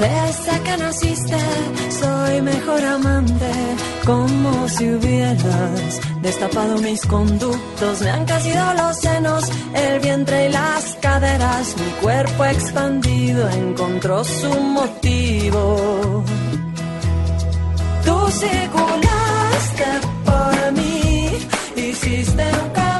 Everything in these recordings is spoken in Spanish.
Desde que naciste soy mejor amante, como si hubieras destapado mis conductos. Me han crecido los senos, el vientre y las caderas. Mi cuerpo expandido encontró su motivo. Tú circulaste por mí, hiciste un camino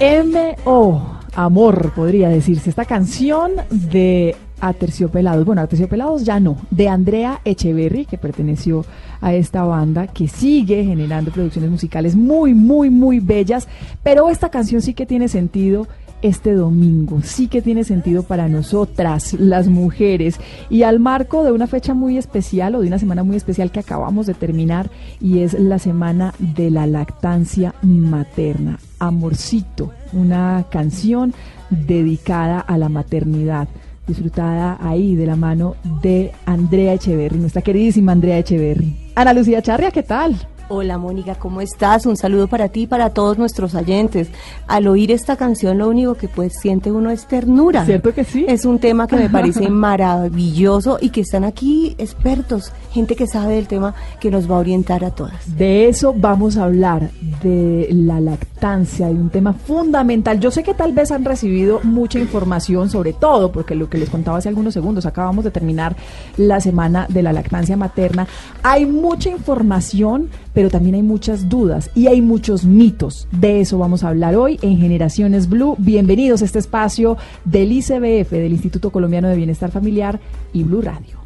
A-M-O, amor, podría decirse. Esta canción de Aterciopelados, bueno, Aterciopelados ya no, de Andrea Echeverry, que perteneció a esta banda, que sigue generando producciones musicales muy, muy, muy bellas, pero esta canción sí que tiene sentido este domingo, sí que tiene sentido para nosotras, las mujeres, y al marco de una fecha muy especial o de una semana muy especial que acabamos de terminar, y es la semana de la lactancia materna. Amorcito, una canción dedicada a la maternidad disfrutada ahí de la mano de Andrea Echeverry, nuestra queridísima Andrea Echeverry. Ana Lucía Charria, ¿qué tal? Hola Mónica, ¿cómo estás? Un saludo para ti y para todos nuestros oyentes. Al oír esta canción lo único que pues siente uno es ternura. ¿Cierto que sí? Es un tema que me parece maravilloso y que están aquí expertos, gente que sabe del tema que nos va a orientar a todas. De eso vamos a hablar, de la lactancia, de un tema fundamental. Yo sé que tal vez han recibido mucha información sobre todo, porque lo que les contaba hace algunos segundos, acabamos de terminar la semana de la lactancia materna. Hay mucha información, pero también hay muchas dudas y hay muchos mitos. De eso vamos a hablar hoy en Generaciones Blue. Bienvenidos a este espacio del ICBF, del Instituto Colombiano de Bienestar Familiar y Blue Radio.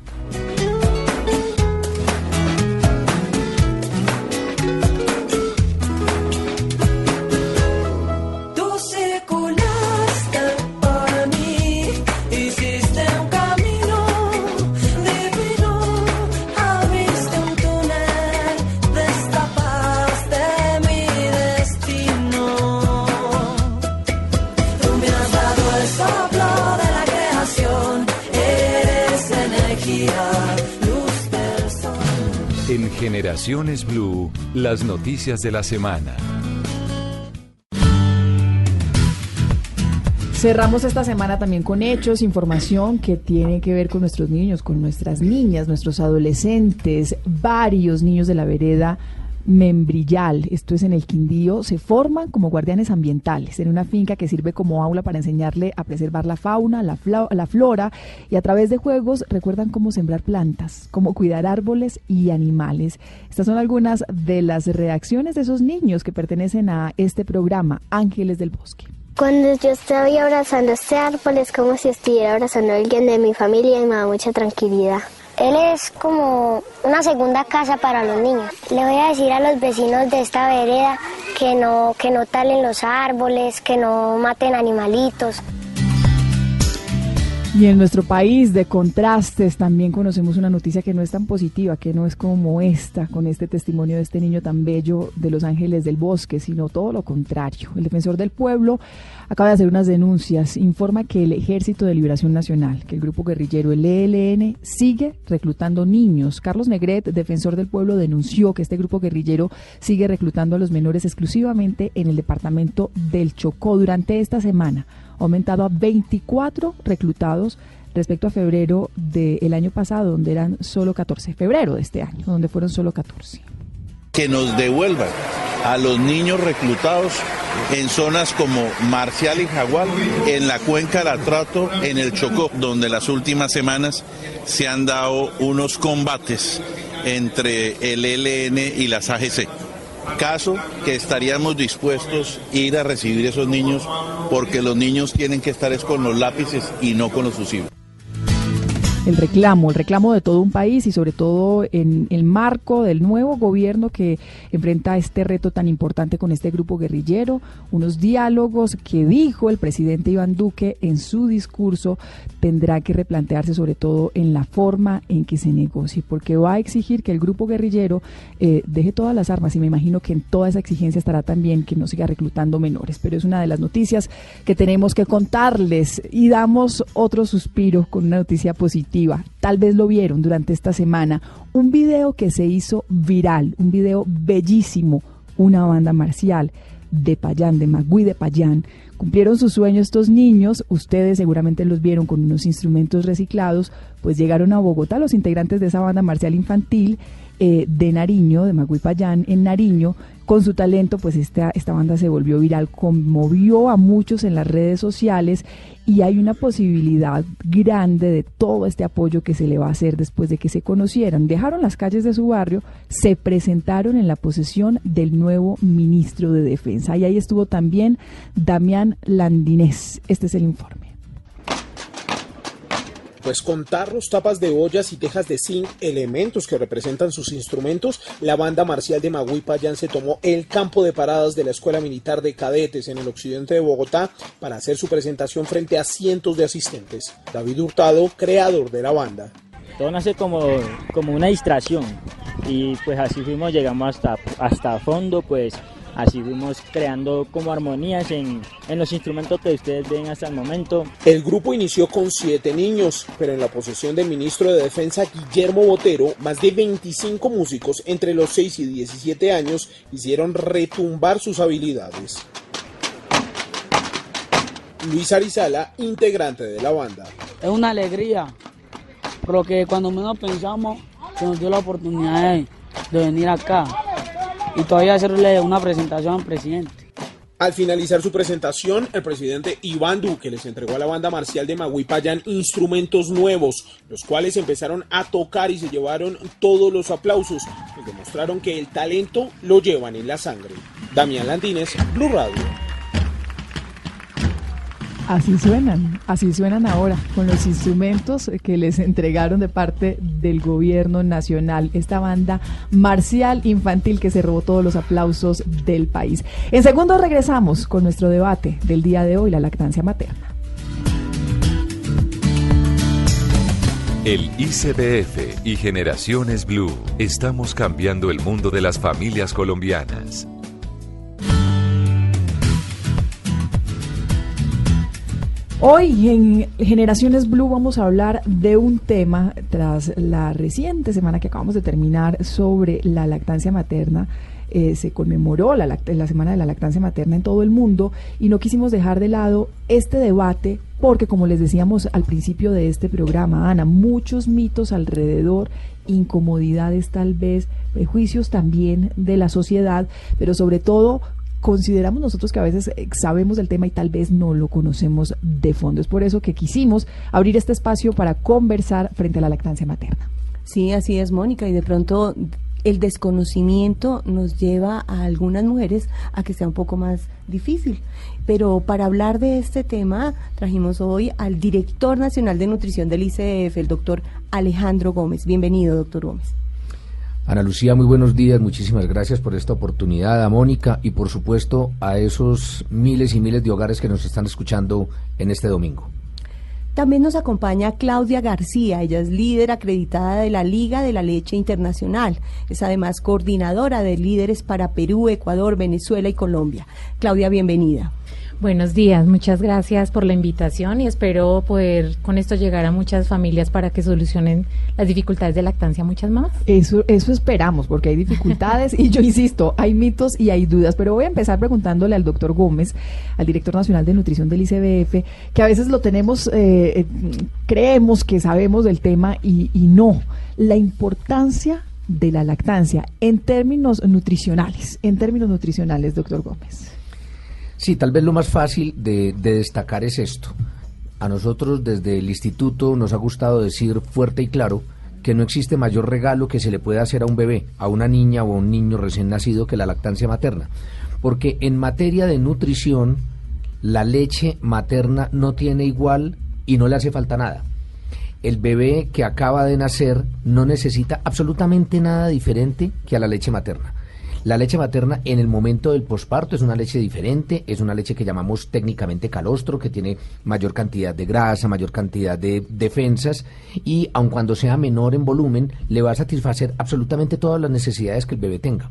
Generaciones Blue, las noticias de la semana. Cerramos esta semana también con hechos, información que tiene que ver con nuestros niños, con nuestras niñas, nuestros adolescentes, varios niños de la vereda Membrillal, esto es en el Quindío, se forman como guardianes ambientales en una finca que sirve como aula para enseñarle a preservar la fauna, la, la flora y a través de juegos recuerdan cómo sembrar plantas, cómo cuidar árboles y animales. Estas son algunas de las reacciones de esos niños que pertenecen a este programa Ángeles del Bosque. Cuando yo estoy abrazando este árbol es como si estuviera abrazando a alguien de mi familia y me da mucha tranquilidad. Él es como una segunda casa para los niños. Le voy a decir a los vecinos de esta vereda que no, que no talen los árboles, que no maten animalitos. Y en nuestro país de contrastes también conocemos una noticia que no es tan positiva, que no es como esta, con este testimonio de este niño tan bello de los ángeles del bosque, sino todo lo contrario. El defensor del pueblo acaba de hacer unas denuncias, informa que el Ejército de Liberación Nacional, que el grupo guerrillero, el ELN, sigue reclutando niños. Carlos Negret, defensor del pueblo, denunció que este grupo guerrillero sigue reclutando a los menores exclusivamente en el departamento del Chocó durante esta semana ha aumentado a 24 reclutados respecto a febrero del año pasado, donde eran solo 14. Febrero de este año, donde fueron solo 14. Que nos devuelvan a los niños reclutados en zonas como Marcial y Jaguar, en la cuenca del Atrato, en el Chocó, donde las últimas semanas se han dado unos combates entre el ELN y las AGC. Caso que estaríamos dispuestos a ir a recibir esos niños porque los niños tienen que estar es con los lápices y no con los fusibles el reclamo, el reclamo de todo un país y sobre todo en el marco del nuevo gobierno que enfrenta este reto tan importante con este grupo guerrillero, unos diálogos que dijo el presidente Iván Duque en su discurso tendrá que replantearse sobre todo en la forma en que se negocie, porque va a exigir que el grupo guerrillero eh, deje todas las armas y me imagino que en toda esa exigencia estará también que no siga reclutando menores, pero es una de las noticias que tenemos que contarles. Y damos otro suspiro con una noticia positiva tal vez lo vieron durante esta semana, un video que se hizo viral, un video bellísimo, una banda marcial de Payán, de Magui de Payán. Cumplieron su sueño estos niños, ustedes seguramente los vieron con unos instrumentos reciclados, pues llegaron a Bogotá los integrantes de esa banda marcial infantil eh, de Nariño, de Magui Payán en Nariño, con su talento, pues esta, esta banda se volvió viral, conmovió a muchos en las redes sociales y hay una posibilidad grande de todo este apoyo que se le va a hacer después de que se conocieran. Dejaron las calles de su barrio, se presentaron en la posesión del nuevo ministro de Defensa. Y ahí estuvo también Damián Landinés. Este es el informe pues con tarros, tapas de ollas y tejas de zinc, elementos que representan sus instrumentos, la banda marcial de Magui Payán se tomó el campo de paradas de la Escuela Militar de Cadetes en el occidente de Bogotá para hacer su presentación frente a cientos de asistentes. David Hurtado, creador de la banda. Todo nace como, como una distracción y pues así fuimos, llegamos hasta, hasta fondo, pues Así fuimos creando como armonías en, en, los instrumentos que ustedes ven hasta el momento. El grupo inició con siete niños, pero en la posesión del ministro de Defensa Guillermo Botero, más de 25 músicos entre los 6 y 17 años hicieron retumbar sus habilidades. Luis Arizala, integrante de la banda. Es una alegría, porque cuando menos pensamos se nos dio la oportunidad de, de venir acá y todavía hacerle una presentación al presidente. Al finalizar su presentación, el presidente Iván Duque les entregó a la banda marcial de Maguipayán instrumentos nuevos, los cuales empezaron a tocar y se llevaron todos los aplausos, y demostraron que el talento lo llevan en la sangre. Damián Landines, Blue Radio. Así suenan, así suenan ahora, con los instrumentos que les entregaron de parte del gobierno nacional, esta banda marcial infantil que se robó todos los aplausos del país. En segundo regresamos con nuestro debate del día de hoy, la lactancia materna. El ICBF y Generaciones Blue estamos cambiando el mundo de las familias colombianas. Hoy en Generaciones Blue vamos a hablar de un tema tras la reciente semana que acabamos de terminar sobre la lactancia materna. Eh, se conmemoró la, la Semana de la Lactancia Materna en todo el mundo y no quisimos dejar de lado este debate porque, como les decíamos al principio de este programa, Ana, muchos mitos alrededor, incomodidades tal vez, prejuicios también de la sociedad, pero sobre todo consideramos nosotros que a veces eh, sabemos del tema y tal vez no lo conocemos de fondo. Es por eso que quisimos abrir este espacio para conversar frente a la lactancia materna. Sí, así es, Mónica, y de pronto el desconocimiento nos lleva a algunas mujeres a que sea un poco más difícil. Pero para hablar de este tema trajimos hoy al director nacional de nutrición del ICF, el doctor Alejandro Gómez. Bienvenido, doctor Gómez. Ana Lucía, muy buenos días, muchísimas gracias por esta oportunidad, a Mónica y por supuesto a esos miles y miles de hogares que nos están escuchando en este domingo. También nos acompaña Claudia García, ella es líder acreditada de la Liga de la Leche Internacional, es además coordinadora de líderes para Perú, Ecuador, Venezuela y Colombia. Claudia, bienvenida. Buenos días, muchas gracias por la invitación y espero poder con esto llegar a muchas familias para que solucionen las dificultades de lactancia, muchas más. Eso, eso esperamos, porque hay dificultades y yo insisto, hay mitos y hay dudas, pero voy a empezar preguntándole al doctor Gómez, al director nacional de nutrición del ICBF, que a veces lo tenemos, eh, eh, creemos que sabemos del tema y, y no. La importancia de la lactancia en términos nutricionales, en términos nutricionales, doctor Gómez. Sí, tal vez lo más fácil de, de destacar es esto. A nosotros desde el instituto nos ha gustado decir fuerte y claro que no existe mayor regalo que se le pueda hacer a un bebé, a una niña o a un niño recién nacido que la lactancia materna. Porque en materia de nutrición, la leche materna no tiene igual y no le hace falta nada. El bebé que acaba de nacer no necesita absolutamente nada diferente que a la leche materna. La leche materna en el momento del posparto es una leche diferente, es una leche que llamamos técnicamente calostro, que tiene mayor cantidad de grasa, mayor cantidad de defensas y aun cuando sea menor en volumen, le va a satisfacer absolutamente todas las necesidades que el bebé tenga.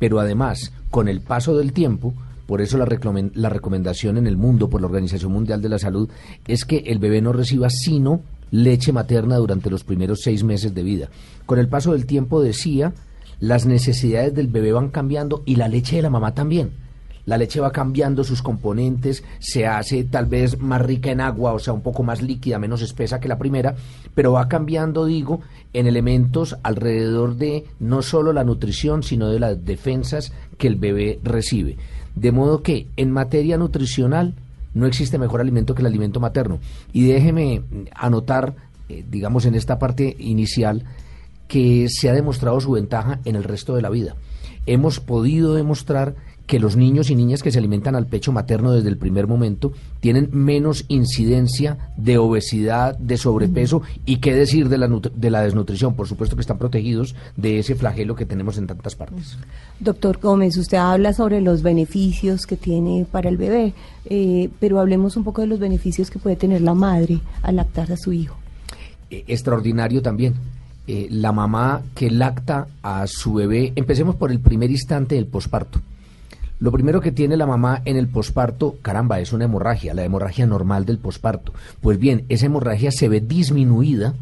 Pero además, con el paso del tiempo, por eso la, recomendación en el mundo por la Organización Mundial de la Salud es que el bebé no reciba sino leche materna durante los primeros seis meses de vida. Con el paso del tiempo decía las necesidades del bebé van cambiando y la leche de la mamá también. La leche va cambiando sus componentes, se hace tal vez más rica en agua, o sea, un poco más líquida, menos espesa que la primera, pero va cambiando, digo, en elementos alrededor de no solo la nutrición, sino de las defensas que el bebé recibe. De modo que en materia nutricional no existe mejor alimento que el alimento materno. Y déjeme anotar, eh, digamos, en esta parte inicial, que se ha demostrado su ventaja en el resto de la vida. Hemos podido demostrar que los niños y niñas que se alimentan al pecho materno desde el primer momento tienen menos incidencia de obesidad, de sobrepeso y qué decir de la, de la desnutrición. Por supuesto que están protegidos de ese flagelo que tenemos en tantas partes. Doctor Gómez, usted habla sobre los beneficios que tiene para el bebé, eh, pero hablemos un poco de los beneficios que puede tener la madre al lactar a su hijo. Eh, extraordinario también eh, la mamá que lacta a su bebé, empecemos por el primer instante del posparto. Lo primero que tiene la mamá en el posparto, caramba, es una hemorragia, la hemorragia normal del posparto. Pues bien, esa hemorragia se ve disminuida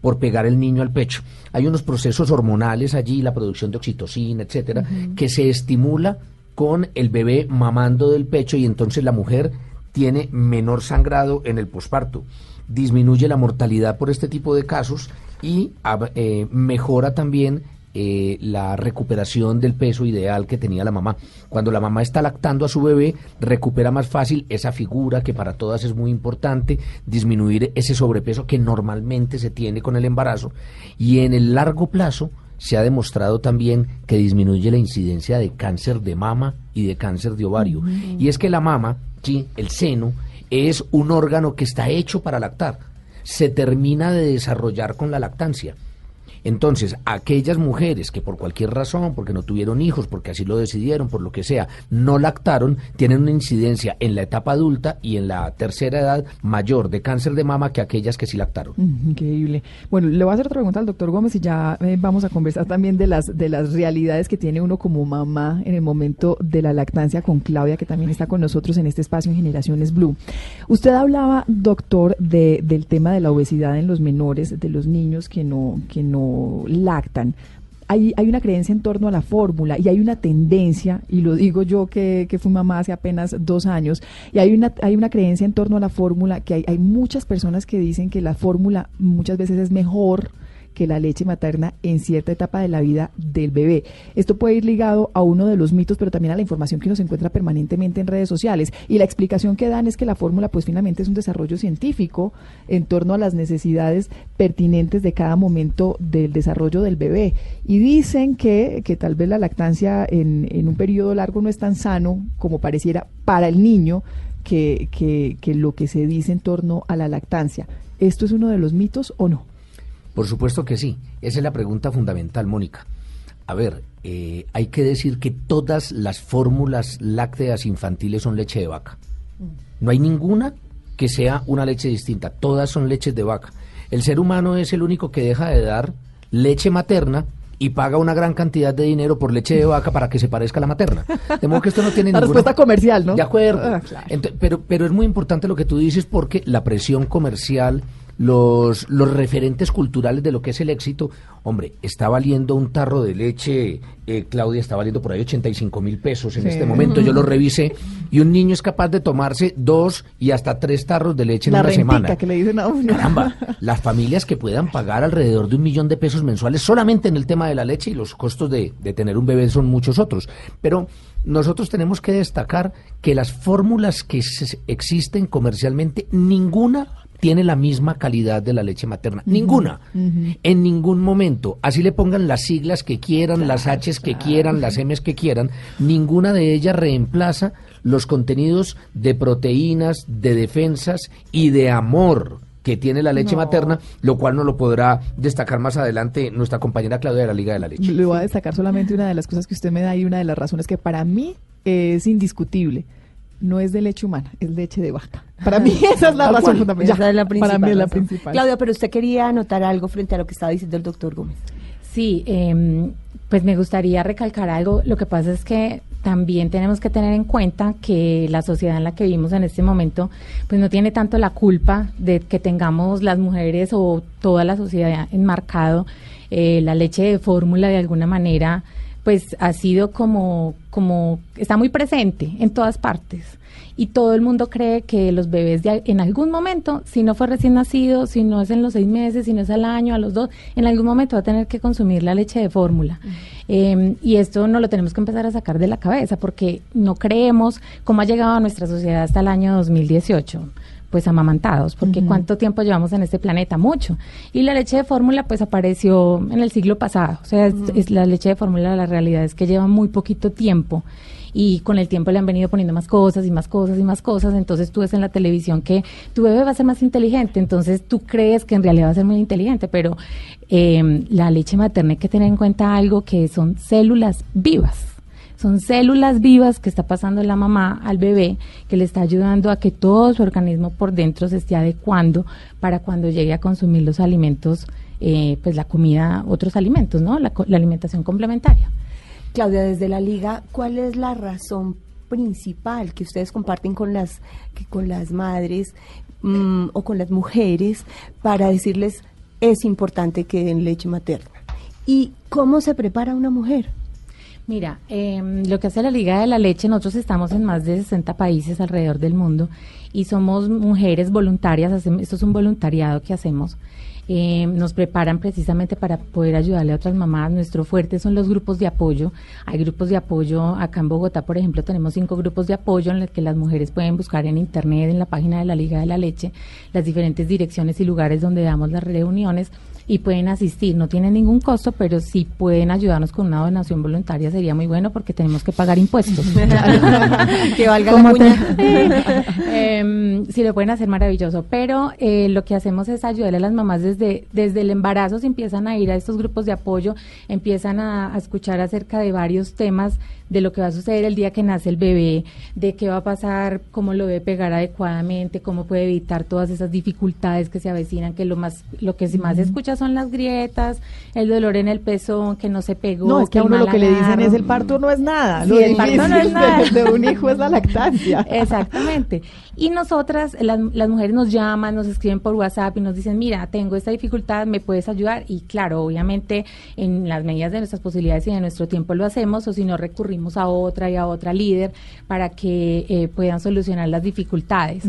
por pegar el niño al pecho. Hay unos procesos hormonales allí, la producción de oxitocina, etcétera, que se estimula con el bebé mamando del pecho y entonces la mujer tiene menor sangrado en el posparto. Disminuye la mortalidad por este tipo de casos y eh, mejora también eh, la recuperación del peso ideal que tenía la mamá. Cuando la mamá está lactando a su bebé, recupera más fácil esa figura que para todas es muy importante, disminuir ese sobrepeso que normalmente se tiene con el embarazo y en el largo plazo se ha demostrado también que disminuye la incidencia de cáncer de mama y de cáncer de ovario. Y es que la mama, sí, el seno, es un órgano que está hecho para lactar se termina de desarrollar con la lactancia. Entonces, aquellas mujeres que por cualquier razón, porque no tuvieron hijos, porque así lo decidieron, por lo que sea, no lactaron, tienen una incidencia en la etapa adulta y en la tercera edad mayor de cáncer de mama que aquellas que sí lactaron. Increíble. Bueno, le voy a hacer otra pregunta al doctor Gómez y ya eh, vamos a conversar también de las, de las realidades que tiene uno como mamá en el momento de la lactancia con Claudia, que también está con nosotros en este espacio en Generaciones Blue. Usted hablaba, doctor, de, del tema de la obesidad en los menores, de los niños que no, que no lactan, hay, hay, una creencia en torno a la fórmula y hay una tendencia, y lo digo yo que, que fui mamá hace apenas dos años, y hay una, hay una creencia en torno a la fórmula que hay, hay muchas personas que dicen que la fórmula muchas veces es mejor que la leche materna en cierta etapa de la vida del bebé. Esto puede ir ligado a uno de los mitos, pero también a la información que nos encuentra permanentemente en redes sociales. Y la explicación que dan es que la fórmula, pues finalmente es un desarrollo científico en torno a las necesidades pertinentes de cada momento del desarrollo del bebé. Y dicen que, que tal vez la lactancia en, un periodo largo no es tan sano como pareciera para el niño, que, que, que, lo que se dice en torno a la lactancia. ¿Esto es uno de los mitos o no? Por supuesto que sí. Esa es la pregunta fundamental, Mónica. A ver, eh, hay que decir que todas las fórmulas lácteas infantiles son leche de vaca. No hay ninguna que sea una leche distinta. Todas son leches de vaca. El ser humano es el único que deja de dar leche materna y paga una gran cantidad de dinero por leche de vaca para que se parezca a la materna. De modo que esto no tiene la respuesta comercial, ¿no? De acuerdo. Ah, pero, pero es muy importante lo que tú dices porque la presión comercial los, los referentes culturales de lo que es el éxito, hombre, está valiendo un tarro de leche, eh, Claudia, está valiendo por ahí 85 mil pesos en este momento, yo lo revisé, y un niño es capaz de tomarse dos y hasta tres tarros de leche en una semana. que le dicen a uno. Caramba, las familias que puedan pagar alrededor de un millón de pesos mensuales solamente en el tema de la leche y los costos de, de tener un bebé son muchos otros, pero nosotros tenemos que destacar que las fórmulas que existen comercialmente, ninguna tiene la misma calidad de la leche materna. Ninguna. En ningún momento. Así le pongan las siglas que quieran, las H's que quieran, las M's que quieran. Ninguna de ellas reemplaza los contenidos de proteínas, de defensas y de amor que tiene la leche materna, lo cual no lo podrá destacar más adelante nuestra compañera Claudia de la Liga de la Leche. Le voy a destacar solamente una de las cosas que usted me da y una de las razones que para mí es indiscutible no es de leche humana, es leche de vaca. Para mí esa es la razón fundamental. Esa es la principal. Para mí es la principal. Claudia, pero usted quería anotar algo frente a lo que estaba diciendo el doctor Gómez. Sí, eh, pues me gustaría recalcar algo. Lo que pasa es que también tenemos que tener en cuenta que la sociedad en la que vivimos en este momento, pues no tiene tanto la culpa de que tengamos las mujeres o toda la sociedad enmarcado eh, la leche de fórmula de alguna manera pues ha sido como, como, está muy presente en todas partes. Y todo el mundo cree que los bebés de, en algún momento, si no fue recién nacido, si no es en los seis meses, si no es al año, a los dos, en algún momento va a tener que consumir la leche de fórmula. Em, y esto no lo tenemos que empezar a sacar de la cabeza porque no creemos cómo ha llegado a nuestra sociedad hasta el año 2018 pues amamantados, porque cuánto tiempo llevamos en este planeta, mucho. Y la leche de fórmula pues apareció en el siglo pasado, o sea, es, la leche de fórmula, la realidad es que lleva muy poquito tiempo. Y con el tiempo le han venido poniendo más cosas y más cosas y más cosas, entonces tú ves en la televisión que tu bebé va a ser más inteligente, entonces tú crees que en realidad va a ser muy inteligente, pero eh, la leche materna hay que tener en cuenta algo que son células vivas son células vivas que está pasando la mamá al bebé, que le está ayudando a que todo su organismo por dentro se esté adecuando para cuando llegue a consumir los alimentos, eh, pues la comida, otros alimentos, ¿no? La, alimentación complementaria. Claudia, desde la liga, ¿cuál es la razón principal que ustedes comparten con las, con las madres mm, o con las mujeres para decirles es importante que den leche materna? ¿Y cómo se prepara una mujer? Mira, em, lo que hace la Liga de la Leche, nosotros estamos en más de 60 países alrededor del mundo y somos mujeres voluntarias, esto es un voluntariado que hacemos. Em, nos preparan precisamente para poder ayudarle a otras mamás. Nuestro fuerte son los grupos de apoyo. Hay grupos de apoyo, acá en Bogotá, por ejemplo, tenemos cinco grupos de apoyo en los que las mujeres pueden buscar en internet, en la página de la Liga de la Leche, las diferentes direcciones y lugares donde damos las reuniones y pueden asistir. No tienen ningún costo, pero si pueden ayudarnos con una donación voluntaria sería muy bueno porque tenemos que pagar impuestos. que valga la cuña. Em, si lo pueden hacer maravilloso, pero eh, lo que hacemos es ayudar a las mamás desde, desde el embarazo, se empiezan a ir a estos grupos de apoyo, empiezan a, a escuchar acerca de varios temas de lo que va a suceder el día que nace el bebé, de qué va a pasar, cómo lo debe pegar adecuadamente, cómo puede evitar todas esas dificultades que se avecinan, que lo más lo que más se escucha son las grietas, el dolor en el pezón, que no se pegó. No, es que a uno lo que le dicen es el parto no es nada. lo el parto no es nada. de un hijo es la lactancia. Exactamente. Y nosotras, las, las mujeres nos llaman, nos escriben por WhatsApp y nos dicen, mira, tengo esta dificultad, ¿me puedes ayudar? Y claro, obviamente en las medidas de nuestras posibilidades y de nuestro tiempo lo hacemos, o si no recurrimos a otra y a otra líder para que eh, puedan solucionar las dificultades.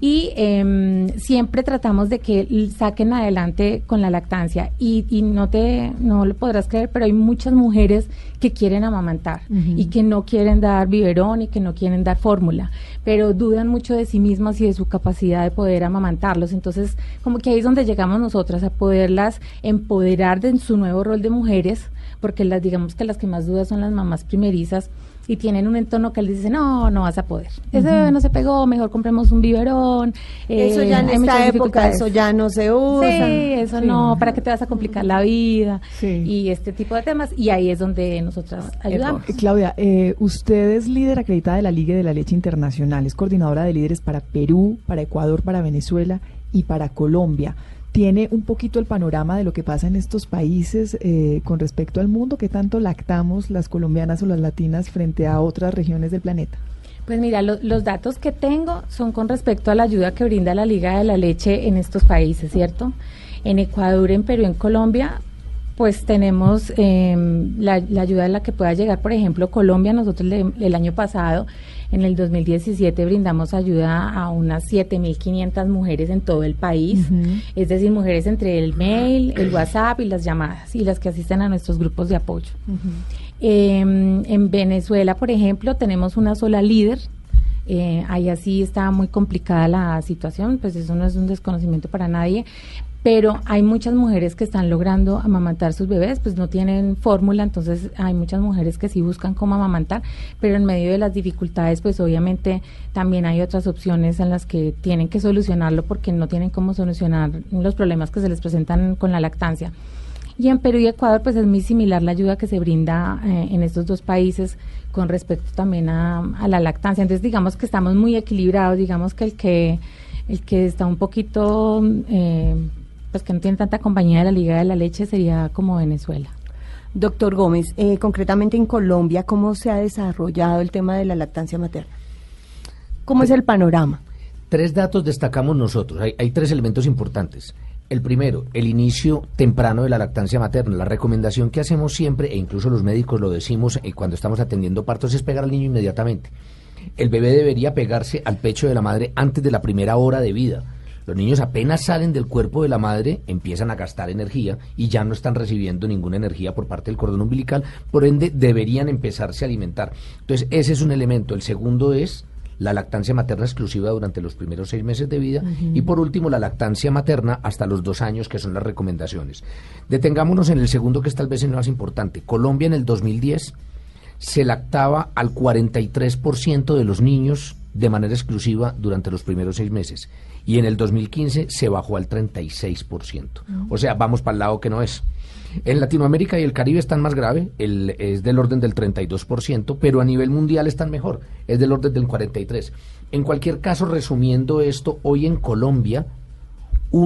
Y em, siempre tratamos de que saquen adelante con la lactancia. Y, y no te, no lo podrás creer, pero hay muchas mujeres que quieren amamantar y que no quieren dar biberón y que no quieren dar fórmula, pero dudan mucho de sí mismas y de su capacidad de poder amamantarlos. Entonces, como que ahí es donde llegamos nosotras a poderlas empoderar de su nuevo rol de mujeres, porque las digamos que las que más dudas son las mamás primerizas y tienen un entorno que les dice, no, no vas a poder. Ese bebé no se pegó, mejor compremos un biberón. eso ya en eh, esta época, eso ya no se usa. Sí, eso no, ¿para qué te vas a complicar la vida? Y este tipo de temas. Y ahí es donde nosotras ayudamos. Eh, Claudia, eh, usted es líder acreditada de la Liga de la Leche Internacional, es coordinadora de líderes para Perú, para Ecuador, para Venezuela y para Colombia tiene un poquito el panorama de lo que pasa en estos países eh, con respecto al mundo que tanto lactamos las colombianas o las latinas frente a otras regiones del planeta. Pues mira, los datos que tengo son con respecto a la ayuda que brinda la Liga de la Leche en estos países, ¿cierto? En Ecuador, en Perú, en Colombia, pues tenemos em, la, ayuda en la que pueda llegar, por ejemplo, Colombia. Nosotros el año pasado, en el 2017, brindamos ayuda a unas 7.500 mujeres en todo el país, es decir, mujeres entre el mail, el WhatsApp y las llamadas y las que asisten a nuestros grupos de apoyo. Em, en Venezuela, por ejemplo, tenemos una sola líder. Eh, ahí así está muy complicada la situación, pues eso no es un desconocimiento para nadie, pero hay muchas mujeres que están logrando amamantar sus bebés, pues no tienen fórmula, entonces hay muchas mujeres que sí buscan cómo amamantar, pero en medio de las dificultades, pues obviamente también hay otras opciones en las que tienen que solucionarlo porque no tienen cómo solucionar los problemas que se les presentan con la lactancia. Y en Perú y Ecuador, pues es muy similar la ayuda que se brinda eh, en estos dos países con respecto también a, la lactancia. Entonces, digamos que estamos muy equilibrados, digamos que el que, el que está un poquito... Eh, pues que no tiene tanta compañía de la Liga de la Leche sería como Venezuela. Doctor Gómez, eh, concretamente en Colombia, ¿cómo se ha desarrollado el tema de la lactancia materna? ¿Cómo es el panorama? Tres datos destacamos nosotros. Hay, hay, tres elementos importantes. El primero, el inicio temprano de la lactancia materna. La recomendación que hacemos siempre, e incluso los médicos lo decimos eh, cuando estamos atendiendo partos, es pegar al niño inmediatamente. El bebé debería pegarse al pecho de la madre antes de la primera hora de vida los niños apenas salen del cuerpo de la madre, empiezan a gastar energía y ya no están recibiendo ninguna energía por parte del cordón umbilical, por ende deberían empezarse a alimentar. Entonces, ese es un elemento. El segundo es la lactancia materna exclusiva durante los primeros seis meses de vida y por último la lactancia materna hasta los dos años que son las recomendaciones. Detengámonos en el segundo que es tal vez el más importante. Colombia en el 2010 se lactaba al 43% de los niños de manera exclusiva durante los primeros seis meses y en el 2015 se bajó al 36%. O sea, vamos para el lado que no es. En Latinoamérica y el Caribe están más grave, el, es del orden del 32%, pero a nivel mundial están mejor, es del orden del 43%. En cualquier caso, resumiendo esto, hoy en Colombia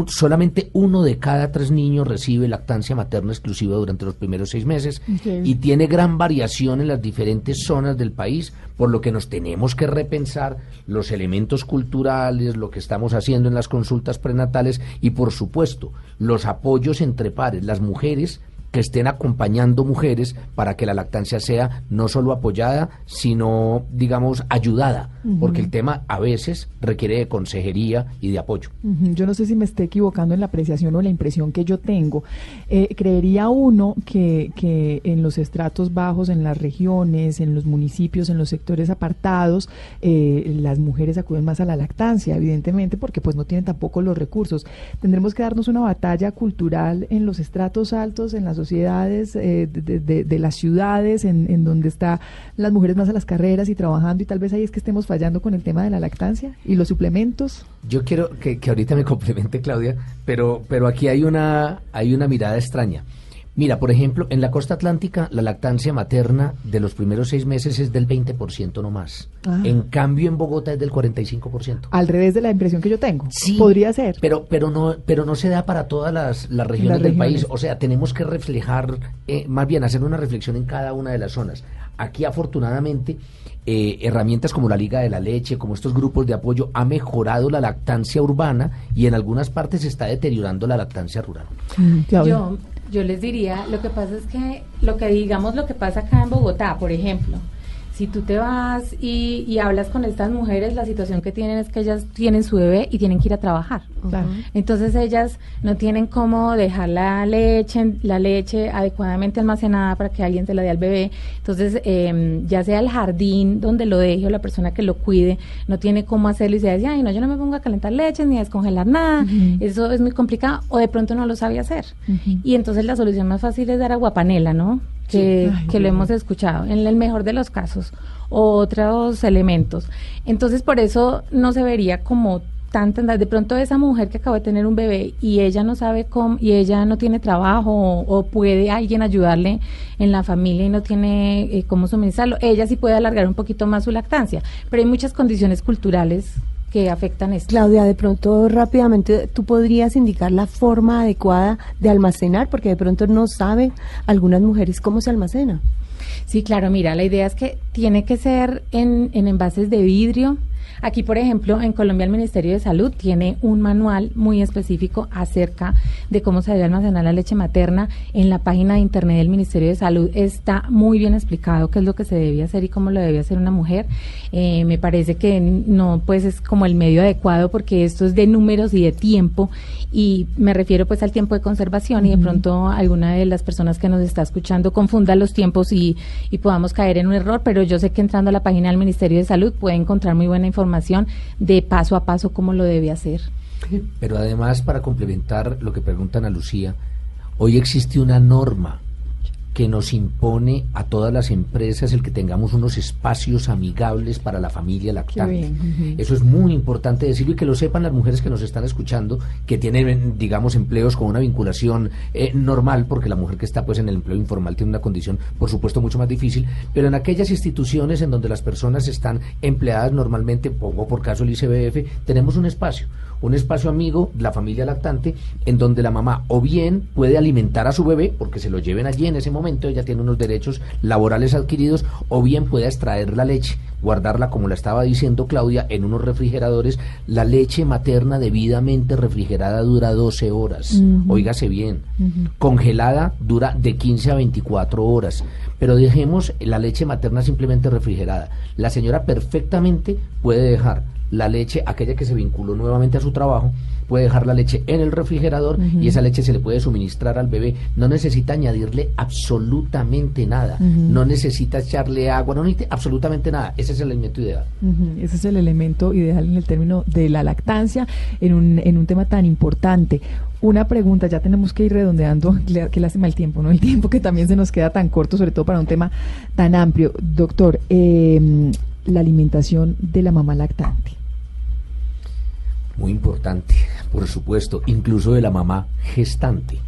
solamente uno de cada tres niños recibe lactancia materna exclusiva durante los primeros seis meses y tiene gran variación en las diferentes zonas del país, por lo que nos tenemos que repensar los elementos culturales, lo que estamos haciendo en las consultas prenatales y, por supuesto, los apoyos entre pares. Las mujeres que estén acompañando mujeres para que la lactancia sea no solo apoyada, sino, digamos, ayudada, porque el tema a veces requiere de consejería y de apoyo. Yo no sé si me esté equivocando en la apreciación o la impresión que yo tengo. Eh, creería uno que, que en los estratos bajos, en las regiones, en los municipios, en los sectores apartados, eh, las mujeres acuden más a la lactancia, evidentemente, porque pues no tienen tampoco los recursos. Tendremos que darnos una batalla cultural en los estratos altos, en las sociedades eh, de, las ciudades, en, donde están las mujeres más a las carreras y trabajando, y tal vez ahí es que estemos fallando con el tema de la lactancia y los suplementos. Yo quiero que, que ahorita me complemente Claudia, pero, pero aquí hay una, hay una mirada extraña. Mira, por ejemplo, en la costa atlántica la lactancia materna de los primeros seis meses es del 20% no más. Ah. En cambio, en Bogotá es del 45%. Al revés de la impresión que yo tengo. Sí. Podría ser. Pero, pero, no, pero no se da para todas las, regiones del país. O sea, tenemos que reflejar, eh, más bien hacer una reflexión en cada una de las zonas. Aquí, afortunadamente, eh, herramientas como la Liga de la Leche, como estos grupos de apoyo, ha mejorado la lactancia urbana y en algunas partes se está deteriorando la lactancia rural. Mm, yo, yo les diría, lo que pasa es que, lo que digamos, lo que pasa acá en Bogotá, por ejemplo, si tú te vas y, y, hablas con estas mujeres, la situación que tienen es que ellas tienen su bebé y tienen que ir a trabajar. Entonces ellas no tienen cómo dejar la leche, la leche adecuadamente almacenada para que alguien se la dé al bebé. Entonces, em, ya sea el jardín donde lo deje o la persona que lo cuide, no tiene cómo hacerlo y se dice, ay, no, yo no me pongo a calentar leche ni a descongelar nada. Eso es muy complicado o de pronto no lo sabe hacer. Y entonces la solución más fácil es dar agua panela, ¿no? Que, que lo hemos escuchado, en el mejor de los casos, otros elementos. Entonces, por eso no se vería como tanta, de pronto esa mujer que acaba de tener un bebé y ella no sabe cómo, y ella no tiene trabajo o, puede alguien ayudarle en la familia y no tiene eh, cómo suministrarlo, ella sí puede alargar un poquito más su lactancia, pero hay muchas condiciones culturales que afectan esto. Claudia, de pronto rápidamente tú podrías indicar la forma adecuada de almacenar, porque de pronto no saben algunas mujeres cómo se almacena. Sí, claro, mira, la idea es que tiene que ser en, en envases de vidrio, Aquí, por ejemplo, en Colombia el Ministerio de Salud tiene un manual muy específico acerca de cómo se debe almacenar la leche materna. En la página de internet del Ministerio de Salud está muy bien explicado qué es lo que se debe hacer y cómo lo debe hacer una mujer. Eh, me parece que no, pues es como el medio adecuado porque esto es de números y de tiempo y me refiero pues al tiempo de conservación y de pronto alguna de las personas que nos está escuchando confunda los tiempos y, y podamos caer en un error, pero yo sé que entrando a la página del Ministerio de Salud puede encontrar muy buena información de paso a paso cómo lo debe hacer. Pero además, para complementar lo que preguntan a Lucía, hoy existe una norma que nos impone a todas las empresas el que tengamos unos espacios amigables para la familia lactante. Eso es muy importante decirlo y que lo sepan las mujeres que nos están escuchando, que tienen, digamos, empleos con una vinculación eh, normal, porque la mujer que está pues en el empleo informal tiene una condición, por supuesto, mucho más difícil, pero en aquellas instituciones en donde las personas están empleadas normalmente, pongo por caso el ICBF, tenemos un espacio un espacio amigo, la familia lactante, en donde la mamá o bien puede alimentar a su bebé, porque se lo lleven allí en ese momento, ella tiene unos derechos laborales adquiridos, o bien puede extraer la leche, guardarla, como la estaba diciendo Claudia, en unos refrigeradores. La leche materna debidamente refrigerada dura 12 horas, oígase bien. Congelada dura de 15 a 24 horas. Pero dejemos la leche materna simplemente refrigerada. La señora perfectamente puede dejar la leche, aquella que se vinculó nuevamente a su trabajo, puede dejar la leche en el refrigerador y esa leche se le puede suministrar al bebé. No necesita añadirle absolutamente nada. No necesita echarle agua, no necesita absolutamente nada. Ese es el elemento ideal. Ese es el elemento ideal en el término de la lactancia, en un, en un tema tan importante. Una pregunta, ya tenemos que ir redondeando, que lástima el tiempo, ¿no? El tiempo que también se nos queda tan corto, sobre todo para un tema tan amplio. Doctor, eh, la alimentación de la mamá lactante. Muy importante, por supuesto, incluso de la mamá gestante.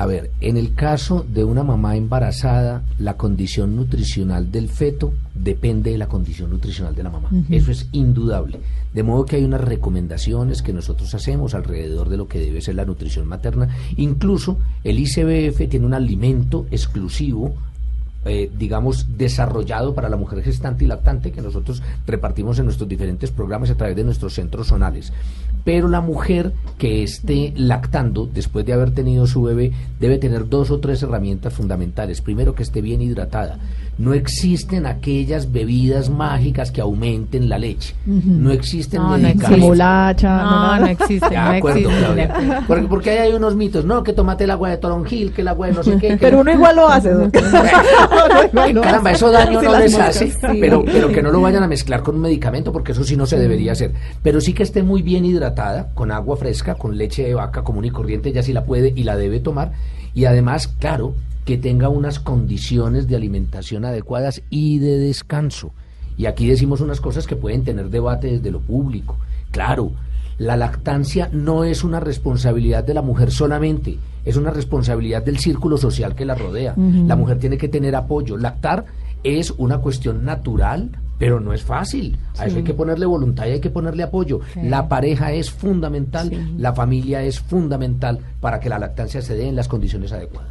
A ver, en el caso de una mamá embarazada, la condición nutricional del feto depende de la condición nutricional de la mamá. Eso es indudable. De modo que hay unas recomendaciones que nosotros hacemos alrededor de lo que debe ser la nutrición materna. Incluso el ICBF tiene un alimento exclusivo eh, digamos, desarrollado para la mujer gestante y lactante que nosotros repartimos en nuestros diferentes programas a través de nuestros centros zonales. Pero la mujer que esté lactando después de haber tenido su bebé debe tener dos o tres herramientas fundamentales. Primero, que esté bien hidratada. No existen aquellas bebidas mágicas que aumenten la leche. No existen no, no existe. no, no, existe. De acuerdo, Claudia. Porque, porque hay unos mitos, no, que tomate el agua de toronjil, que el agua de no sé qué. Pero uno igual lo hace. Caramba, eso daño no les hace, pero, pero que no lo vayan a mezclar con un medicamento, porque eso sí no se debería hacer. Pero sí que esté muy bien hidratada, con agua fresca, con leche de vaca común y corriente, ya sí la puede y la debe tomar. Y además, claro, que tenga unas condiciones de alimentación adecuadas y de descanso. Y aquí decimos unas cosas que pueden tener debate desde lo público. Claro, la lactancia no es una responsabilidad de la mujer solamente, es una responsabilidad del círculo social que la rodea. La mujer tiene que tener apoyo. Lactar es una cuestión natural, pero no es fácil. A eso hay que ponerle voluntad y hay que ponerle apoyo. La pareja es fundamental, la familia es fundamental para que la lactancia se dé en las condiciones adecuadas.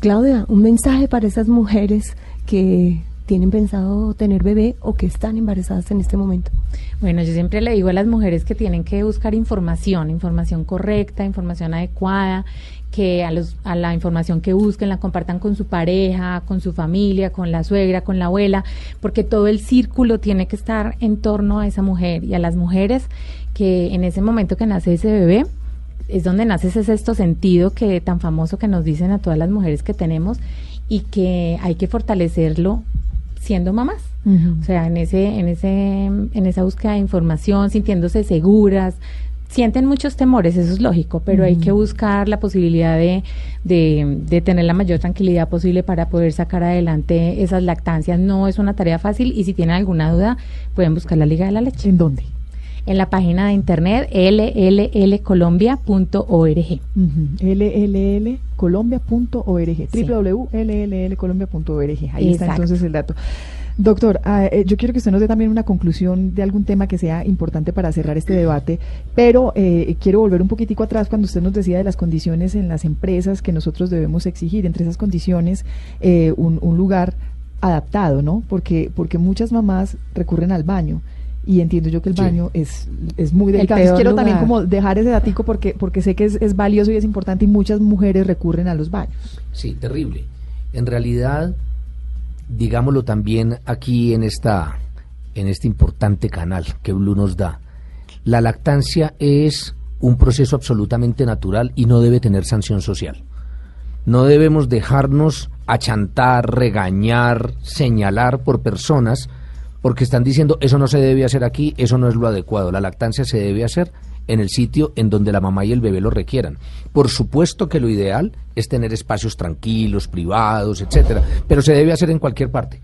Claudia, un mensaje para esas mujeres que tienen pensado tener bebé o que están embarazadas en este momento? Bueno, yo siempre le digo a las mujeres que tienen que buscar información, información correcta, información adecuada, que a, los, a la información que busquen la compartan con su pareja, con su familia, con la suegra, con la abuela, porque todo el círculo tiene que estar en torno a esa mujer y a las mujeres que en ese momento que nace ese bebé, es donde nace ese sexto sentido que tan famoso que nos dicen a todas las mujeres que tenemos y que hay que fortalecerlo siendo mamás. O sea, en ese, en ese, en esa búsqueda de información, sintiéndose seguras, sienten muchos temores, eso es lógico, pero hay que buscar la posibilidad de, de, tener la mayor tranquilidad posible para poder sacar adelante esas lactancias. No es una tarea fácil y si tienen alguna duda pueden buscar la Liga de la Leche. ¿En dónde? En la página de internet lllcolombia.org. Uh www.lllcolombia.org. www.lllcolombia.org. Ahí está entonces el dato. Doctor, ah, eh, yo quiero que usted nos dé también una conclusión de algún tema que sea importante para cerrar este debate, pero eh, quiero volver un poquitico atrás cuando usted nos decía de las condiciones en las empresas que nosotros debemos exigir. Entre esas condiciones, eh, un, lugar adaptado, ¿no? Porque, porque muchas mamás recurren al baño y entiendo yo que el baño es, es muy delicado. quiero también como dejar ese datico porque, porque sé que es, es valioso y es importante y muchas mujeres recurren a los baños. Sí, terrible. En realidad, digámoslo también aquí en esta en este importante canal que Blue nos da. La lactancia es un proceso absolutamente natural y no debe tener sanción social. No debemos dejarnos achantar, regañar, señalar por personas porque están diciendo eso no se debe hacer aquí, eso no es lo adecuado. La lactancia se debe hacer en el sitio en donde la mamá y el bebé lo requieran. Por supuesto que lo ideal es tener espacios tranquilos, privados, etcétera, pero se debe hacer en cualquier parte.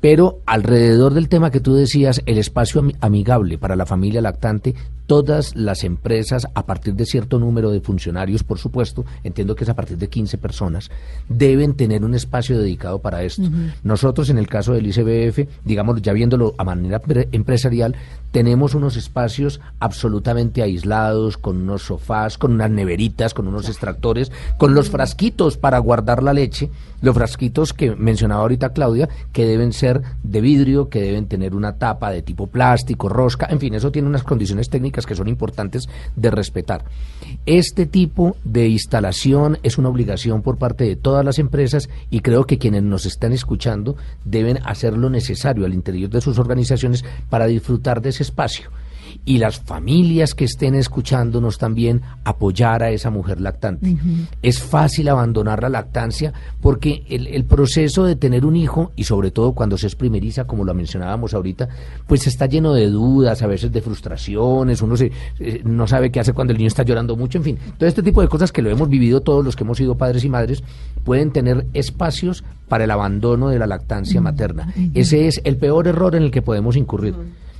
Pero alrededor del tema que tú decías, el espacio amigable para la familia lactante, todas las empresas, a partir de cierto número de funcionarios, por supuesto, entiendo que es a partir de 15 personas, deben tener un espacio dedicado para esto. Nosotros, en el caso del ICBF, digamos, ya viéndolo a manera empresarial, tenemos unos espacios absolutamente aislados, con unos sofás, con unas neveritas, con unos extractores, con los frasquitos para guardar la leche, los frasquitos que mencionaba ahorita Claudia, que deben ser de vidrio, que deben tener una tapa de tipo plástico, rosca, en fin, eso tiene unas condiciones técnicas que son importantes de respetar. Este tipo de instalación es una obligación por parte de todas las empresas y creo que quienes nos están escuchando deben hacer lo necesario al interior de sus organizaciones para disfrutar de ese espacio y las familias que estén escuchándonos también apoyar a esa mujer lactante. Es fácil abandonar la lactancia porque el, proceso de tener un hijo, y sobre todo cuando se es primeriza, como lo mencionábamos ahorita, pues está lleno de dudas, a veces de frustraciones, uno se, eh, no sabe qué hacer cuando el niño está llorando mucho, en fin, todo este tipo de cosas que lo hemos vivido todos los que hemos sido padres y madres, pueden tener espacios para el abandono de la lactancia materna. Ese es el peor error en el que podemos incurrir.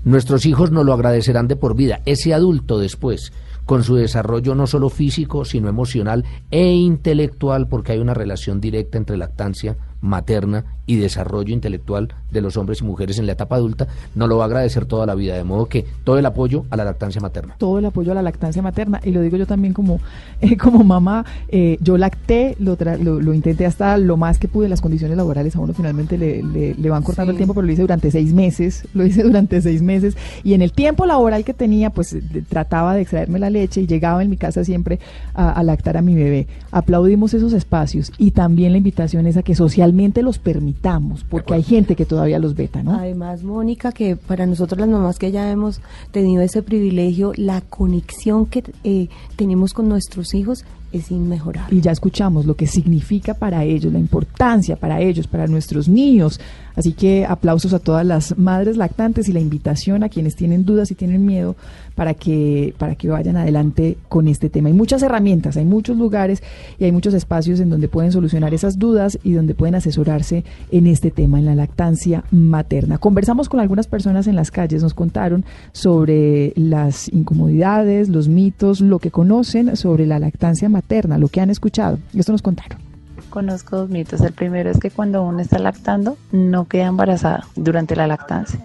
Nuestros hijos nos lo agradecerán de por vida. Ese adulto después, con su desarrollo no solo físico, sino emocional e intelectual, porque hay una relación directa entre lactancia materna y desarrollo intelectual de los hombres y mujeres en la etapa adulta, no lo va a agradecer toda la vida. De modo que todo el apoyo a la lactancia materna. Todo el apoyo a la lactancia materna. Y lo digo yo también como, eh, como mamá, eh, yo lacté, lo, lo, intenté hasta lo más que pude, las condiciones laborales a uno finalmente le, le, van cortando el tiempo, pero lo hice durante seis meses, lo hice durante seis meses. Y en el tiempo laboral que tenía, pues trataba de extraerme la leche y llegaba en mi casa siempre a, a lactar a mi bebé. Aplaudimos esos espacios y también la invitación es a que socialmente los permitamos, porque hay gente que todavía los veta, ¿no? Además, Mónica, que para nosotros las mamás que ya hemos tenido ese privilegio, la conexión que eh, tenemos con nuestros hijos es inmejorable. Y ya escuchamos lo que significa para ellos, la importancia para ellos, para nuestros niños. Así que aplausos a todas las madres lactantes y la invitación a quienes tienen dudas y tienen miedo para que, para que vayan adelante con este tema. Hay muchas herramientas, hay muchos lugares y hay muchos espacios en donde pueden solucionar esas dudas y donde pueden asesorarse en este tema, en la lactancia materna. Conversamos con algunas personas en las calles, nos contaron sobre las incomodidades, los mitos, lo que conocen sobre la lactancia materna, lo que han escuchado. Esto nos contaron conozco dos mitos. El primero es que cuando uno está lactando no queda embarazada durante la lactancia.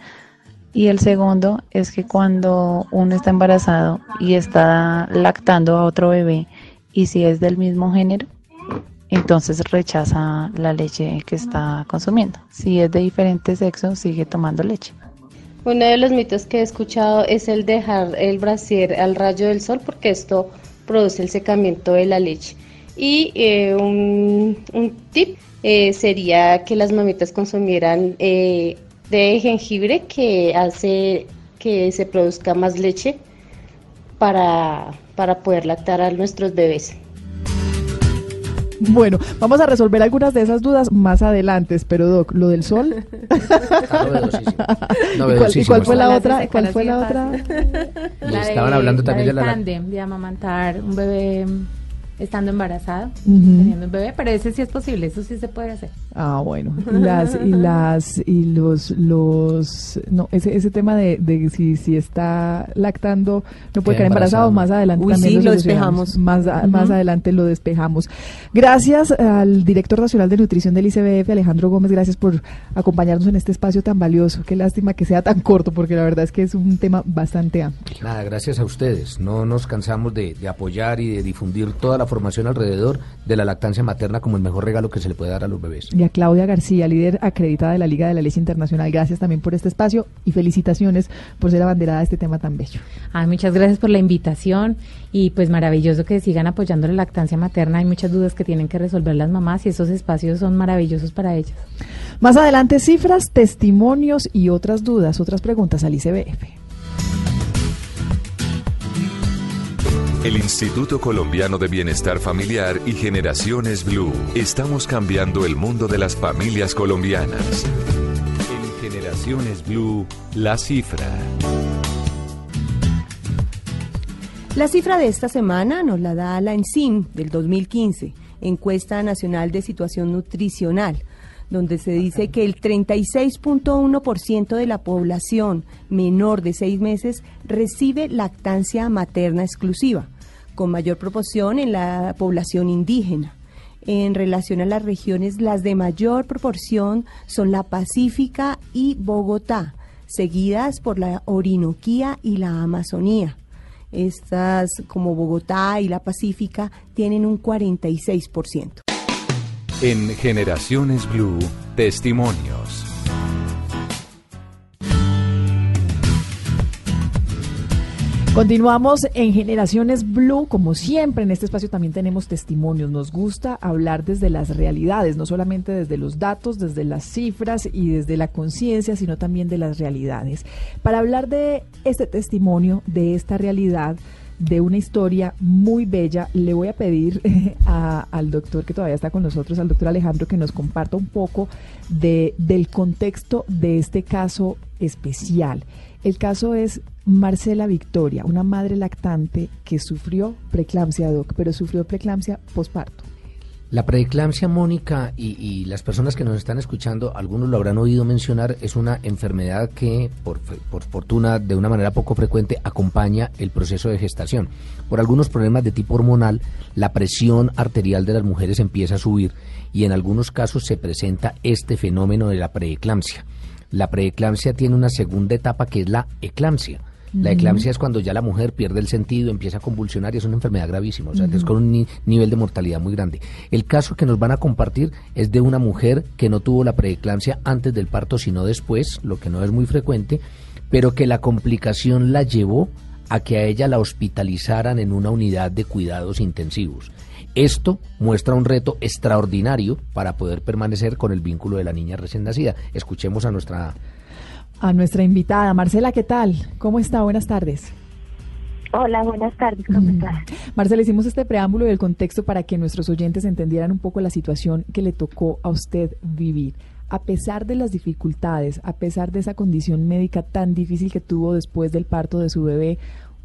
Y el segundo es que cuando uno está embarazado y está lactando a otro bebé y si es del mismo género, entonces rechaza la leche que está consumiendo. Si es de diferente sexo, sigue tomando leche. Uno de los mitos que he escuchado es el dejar el brasier al rayo del sol porque esto produce el secamiento de la leche. Y eh, un, tip eh, sería que las mamitas consumieran eh, de jengibre que hace que se produzca más leche para, para poder lactar a nuestros bebés. Bueno, vamos a resolver algunas de esas dudas más adelante, pero Doc, lo del sol. ¿Y cuál fue la otra? ¿Cuál fue la otra? estaban hablando también de la de amamantar un bebé estando embarazado, teniendo un bebé, pero ese sí es posible, eso sí se puede hacer. Ah, bueno. Las, y las, y los, los, no, ese, ese tema de, de si, si está lactando, no puede quedar embarazado, más adelante también lo, despejamos. Más, más adelante lo despejamos. Gracias al director nacional de nutrición del ICBF, Alejandro Gómez, gracias por acompañarnos en este espacio tan valioso. Qué lástima que sea tan corto, porque la verdad es que es un tema bastante amplio. Nada, gracias a ustedes. No nos cansamos de, de apoyar y de difundir toda la formación alrededor de la lactancia materna como el mejor regalo que se le puede dar a los bebés. Y a Claudia García, líder acreditada de la Liga de la Leche Internacional, gracias también por este espacio y felicitaciones por ser abanderada de este tema tan bello. Ay, muchas gracias por la invitación y pues maravilloso que sigan apoyando la lactancia materna. Hay muchas dudas que tienen que resolver las mamás y esos espacios son maravillosos para ellas. Más adelante, cifras, testimonios y otras dudas, otras preguntas al ICBF. El Instituto Colombiano de Bienestar Familiar y Generaciones Blue. Estamos cambiando el mundo de las familias colombianas. En Generaciones Blue, la cifra. La cifra de esta semana nos la da la ENSIM del 2015, Encuesta Nacional de Situación Nutricional donde se dice que el 36.1% de la población menor de seis meses recibe lactancia materna exclusiva con mayor proporción en la población indígena. En relación a las regiones, las de mayor proporción son la Pacífica y Bogotá, seguidas por la Orinoquía y la Amazonía. Estas, como Bogotá y la Pacífica, tienen un 46%. En Generaciones Blue, testimonios. Continuamos en Generaciones Blue, como siempre en este espacio también tenemos testimonios. Nos gusta hablar desde las realidades, no solamente desde los datos, desde las cifras y desde la conciencia, sino también de las realidades. Para hablar de este testimonio, de esta realidad, de una historia muy bella, le voy a pedir al doctor que todavía está con nosotros, al doctor Alejandro, que nos comparta un poco de, del contexto de este caso especial. El caso es Marcela Victoria, una madre lactante que sufrió preeclampsia, doc, pero sufrió preeclampsia posparto. La preeclampsia, Mónica, y, las personas que nos están escuchando, algunos lo habrán oído mencionar, es una enfermedad que, por, por, fortuna, de una manera poco frecuente, acompaña el proceso de gestación. Por algunos problemas de tipo hormonal, la presión arterial de las mujeres empieza a subir y en algunos casos se presenta este fenómeno de la preeclampsia. La preeclampsia tiene una segunda etapa que es la eclampsia. La eclampsia es cuando ya la mujer pierde el sentido, empieza a convulsionar y es una enfermedad gravísima, o sea, es con un nivel de mortalidad muy grande. El caso que nos van a compartir es de una mujer que no tuvo la preeclampsia antes del parto, sino después, lo que no es muy frecuente, pero que la complicación la llevó a que a ella la hospitalizaran en una unidad de cuidados intensivos. Esto muestra un reto extraordinario para poder permanecer con el vínculo de la niña recién nacida. Escuchemos a nuestra a nuestra invitada, Marcela, ¿qué tal? ¿Cómo está? Buenas tardes. Hola, buenas tardes, ¿cómo estás? Marcela, hicimos este preámbulo y el contexto para que nuestros oyentes entendieran un poco la situación que le tocó a usted vivir. A pesar de las dificultades, a pesar de esa condición médica tan difícil que tuvo después del parto de su bebé,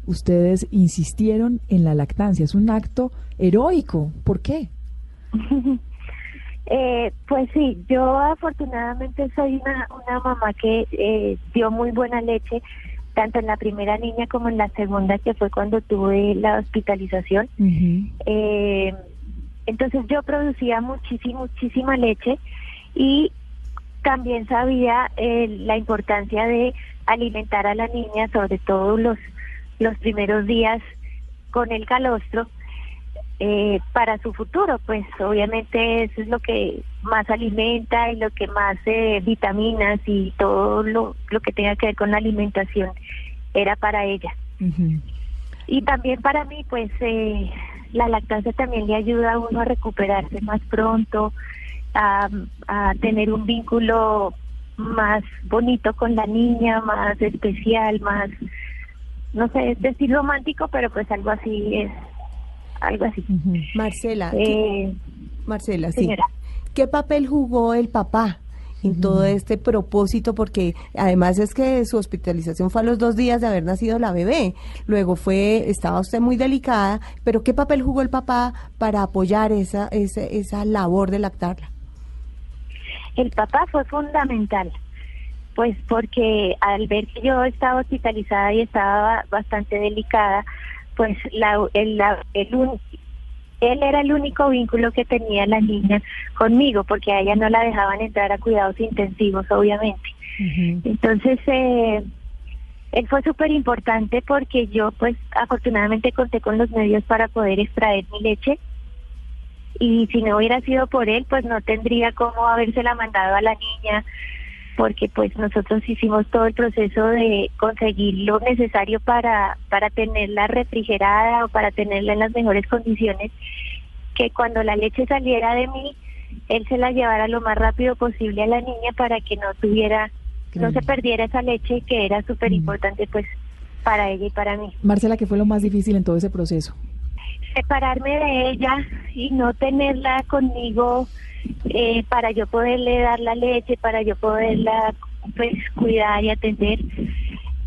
ustedes insistieron en la lactancia. Es un acto heroico. ¿Por qué? eh, pues sí, yo afortunadamente soy una, una mamá que eh, dio muy buena leche, tanto en la primera niña como en la segunda, que fue cuando tuve la hospitalización. eh, entonces yo producía muchísima, muchísima leche y también sabía eh, la importancia de alimentar a la niña, sobre todo los los primeros días con el calostro eh, para su futuro, pues obviamente eso es lo que más alimenta y lo que más eh, vitaminas y todo lo, lo que tenga que ver con la alimentación era para ella. Y también para mí, pues eh, la lactancia también le ayuda a uno a recuperarse más pronto, a, a tener un vínculo más bonito con la niña, más especial, más no sé, es decir romántico, pero pues algo así es, algo así. Marcela, eh, Marcela, sí. ¿Qué papel jugó el papá en todo este propósito, porque además es que su hospitalización fue a los dos días de haber nacido la bebé. Luego fue, estaba usted muy delicada, pero ¿qué papel jugó el papá para apoyar esa, esa, esa labor de lactarla? El papá fue fundamental, pues porque al ver que yo estaba hospitalizada y estaba bastante delicada, pues la, el, la, el, él era el único vínculo que tenía la niña conmigo, porque a ella no la dejaban entrar a cuidados intensivos, obviamente. Entonces, eh, él fue súper importante porque yo, pues, afortunadamente conté con los medios para poder extraer mi leche. Y si no hubiera sido por él, pues no tendría cómo habérsela mandado a la niña, porque pues nosotros hicimos todo el proceso de conseguir lo necesario para, para tenerla refrigerada o para tenerla en las mejores condiciones, que cuando la leche saliera de mí, él se la llevara lo más rápido posible a la niña para que no tuviera, no se perdiera esa leche que era súper importante pues para ella y para mí. Marcela, ¿qué fue lo más difícil en todo ese proceso? Separarme de ella y no tenerla conmigo eh, para yo poderle dar la leche, para yo poderla pues cuidar y atender.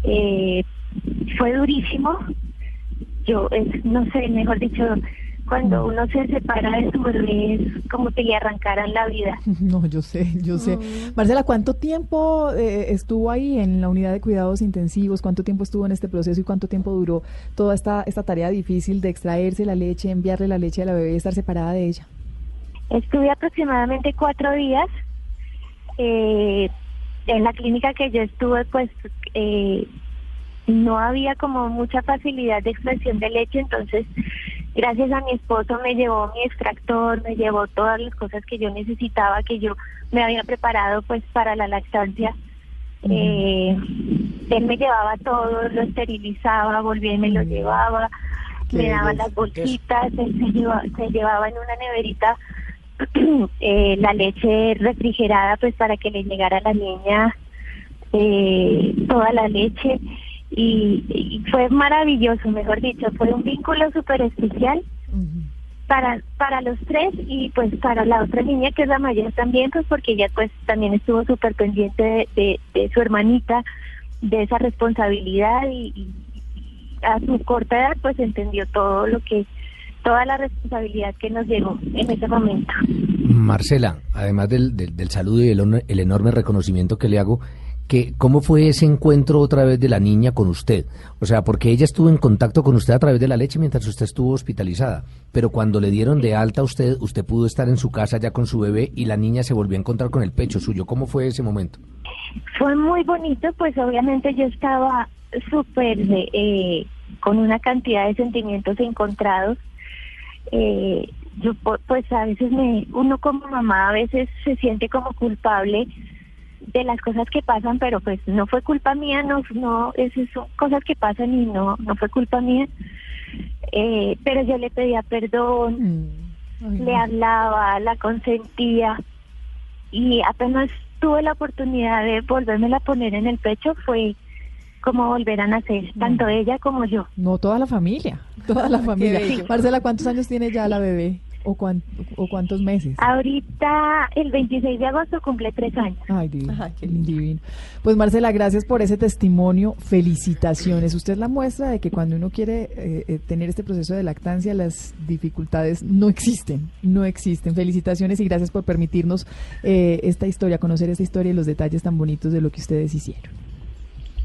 Eh, fue durísimo. Yo, no sé, mejor dicho, cuando uno se separa de su bebé es como que le arrancaran la vida. No, yo sé, yo sé. Marcela, ¿cuánto tiempo eh, estuvo ahí en la unidad de cuidados intensivos? ¿Cuánto tiempo estuvo en este proceso y cuánto tiempo duró toda esta, esta tarea difícil de extraerse la leche, enviarle la leche a la bebé y estar separada de ella? Estuve aproximadamente cuatro días. Eh, en la clínica que yo estuve, pues eh, no había como mucha facilidad de extracción de leche, entonces gracias a mi esposo me llevó mi extractor, me llevó todas las cosas que yo necesitaba, que yo me había preparado pues para la lactancia. Eh, él me llevaba todo, lo esterilizaba, volvía y me lo llevaba, me daba las bolsitas, él se, llevaba, se llevaba en una neverita eh, la leche refrigerada pues para que le llegara a la niña eh, toda la leche y, fue maravilloso, mejor dicho, fue un vínculo súper especial para para los tres y pues para la otra niña que es la mayor también pues porque ella pues también estuvo súper pendiente de, de, su hermanita de esa responsabilidad y, y a su corta edad pues entendió todo lo que toda la responsabilidad que nos llegó en ese momento. Marcela, además del, del, saludo y el, el, enorme reconocimiento que le hago, que, ¿cómo fue ese encuentro otra vez de la niña con usted? O sea, porque ella estuvo en contacto con usted a través de la leche mientras usted estuvo hospitalizada, pero cuando le dieron de alta a usted, usted pudo estar en su casa ya con su bebé y la niña se volvió a encontrar con el pecho suyo. ¿Cómo fue ese momento? Fue muy bonito, pues obviamente yo estaba súper eh, con una cantidad de sentimientos encontrados eh, yo pues a veces me uno como mamá a veces se siente como culpable de las cosas que pasan pero pues no fue culpa mía no no esas son cosas que pasan y no no fue culpa mía eh, pero yo le pedía perdón mm. le hablaba la consentía y apenas tuve la oportunidad de volverme a poner en el pecho fue como volver a nacer, tanto ella como yo. No, toda la familia, toda la familia. Marcela, ¿cuántos años tiene ya la bebé? ¿O, ¿O cuántos meses? Ahorita, el 26 de agosto, cumple tres años. Ay, divino, Pues Marcela, gracias por ese testimonio. Felicitaciones. Usted es la muestra de que cuando uno quiere eh, eh, tener este proceso de lactancia, las dificultades no existen, no existen. Felicitaciones y gracias por permitirnos eh, esta historia, conocer esta historia y los detalles tan bonitos de lo que ustedes hicieron.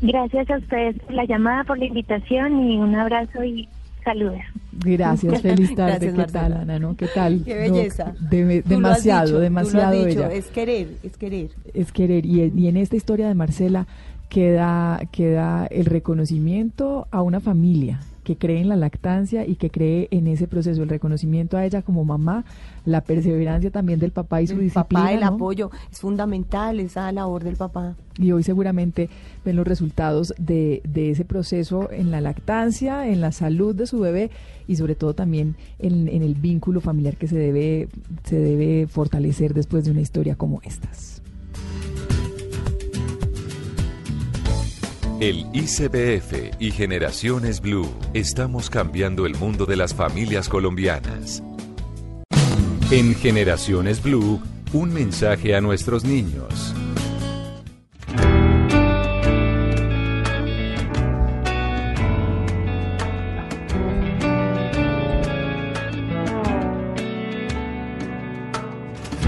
Gracias a ustedes por la llamada, por la invitación y un abrazo y saludos. Gracias, feliz tarde. ¿Qué tal, Ana? ¿no? ¿Qué tal? Qué belleza. demasiado, demasiado bella. Es querer, es querer. Es querer. Y, y en esta historia de Marcela queda, queda el reconocimiento a una familia que cree en la lactancia y que cree en ese proceso, el reconocimiento a ella como mamá, la perseverancia también del papá y su el Papá, el apoyo, es fundamental esa labor del papá. Y hoy seguramente ven los resultados de, de ese proceso en la lactancia, en la salud de su bebé y sobre todo también en, en el vínculo familiar que se debe, se debe fortalecer después de una historia como estas. El ICBF y Generaciones Blue estamos cambiando el mundo de las familias colombianas. En Generaciones Blue, un mensaje a nuestros niños.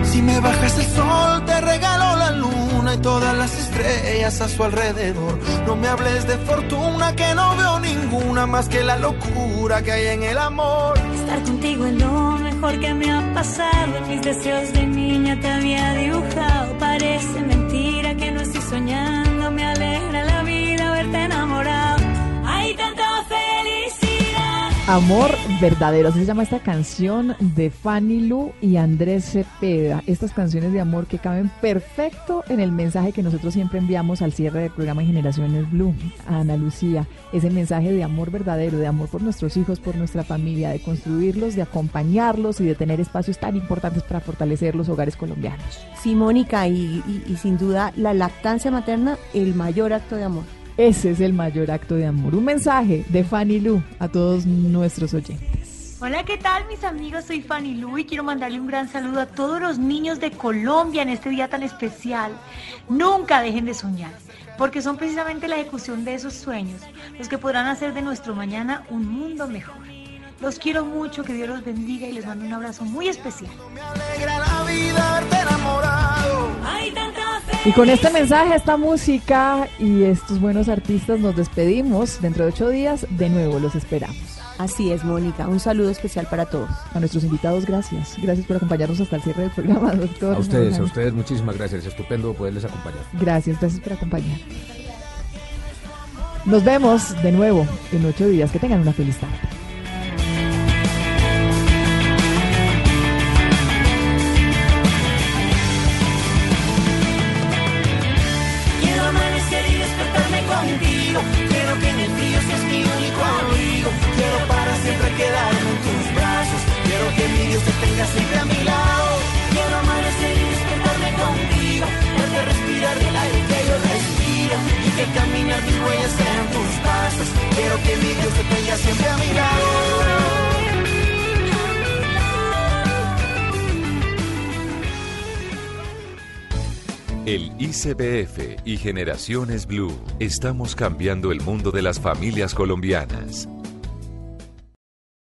Si me bajas el sol, te regalo la luna y todas las estrellas a su alrededor me hables de fortuna que no veo ninguna más que la locura que hay en el amor. Estar contigo es lo mejor que me ha pasado. Mis deseos de niña te había dibujado. Parece mentira que no estoy soñando. Amor verdadero, así se llama esta canción de Fanny Lu y Andrés Cepeda. Estas canciones de amor que caben perfecto en el mensaje que nosotros siempre enviamos al cierre del programa Generaciones Blue a Ana Lucía. Ese mensaje de amor verdadero, de amor por nuestros hijos, por nuestra familia, de construirlos, de acompañarlos y de tener espacios tan importantes para fortalecer los hogares colombianos. Sí, Mónica, y, y- y sin duda la lactancia materna, el mayor acto de amor. Ese es el mayor acto de amor. Un mensaje de Fanny Lu a todos nuestros oyentes. Hola, ¿qué tal mis amigos? Soy Fanny Lu y quiero mandarle un gran saludo a todos los niños de Colombia en este día tan especial. Nunca dejen de soñar, porque son precisamente la ejecución de esos sueños los que podrán hacer de nuestro mañana un mundo mejor. Los quiero mucho, que Dios los bendiga y les mando un abrazo muy especial. Hay tanta Y con este mensaje, esta música y estos buenos artistas nos despedimos. Dentro de ocho días, de nuevo los esperamos. Así es, Mónica. Un saludo especial para todos. A nuestros invitados, gracias. Gracias por acompañarnos hasta el cierre del programa, doctor. A ustedes, a ustedes muchísimas gracias. Estupendo poderles acompañar. Gracias, gracias por acompañar. Nos vemos de nuevo en ocho días. Que tengan una feliz tarde. Te tenga siempre a mi lado. Quiero amanecer y despertarme contigo. Verte respirar el aire que yo respiro y que caminar mis huellas sean tus pasos. Quiero que mi Dios te tenga siempre a mi lado. El ICBF y Generaciones Blue estamos cambiando el mundo de las familias colombianas.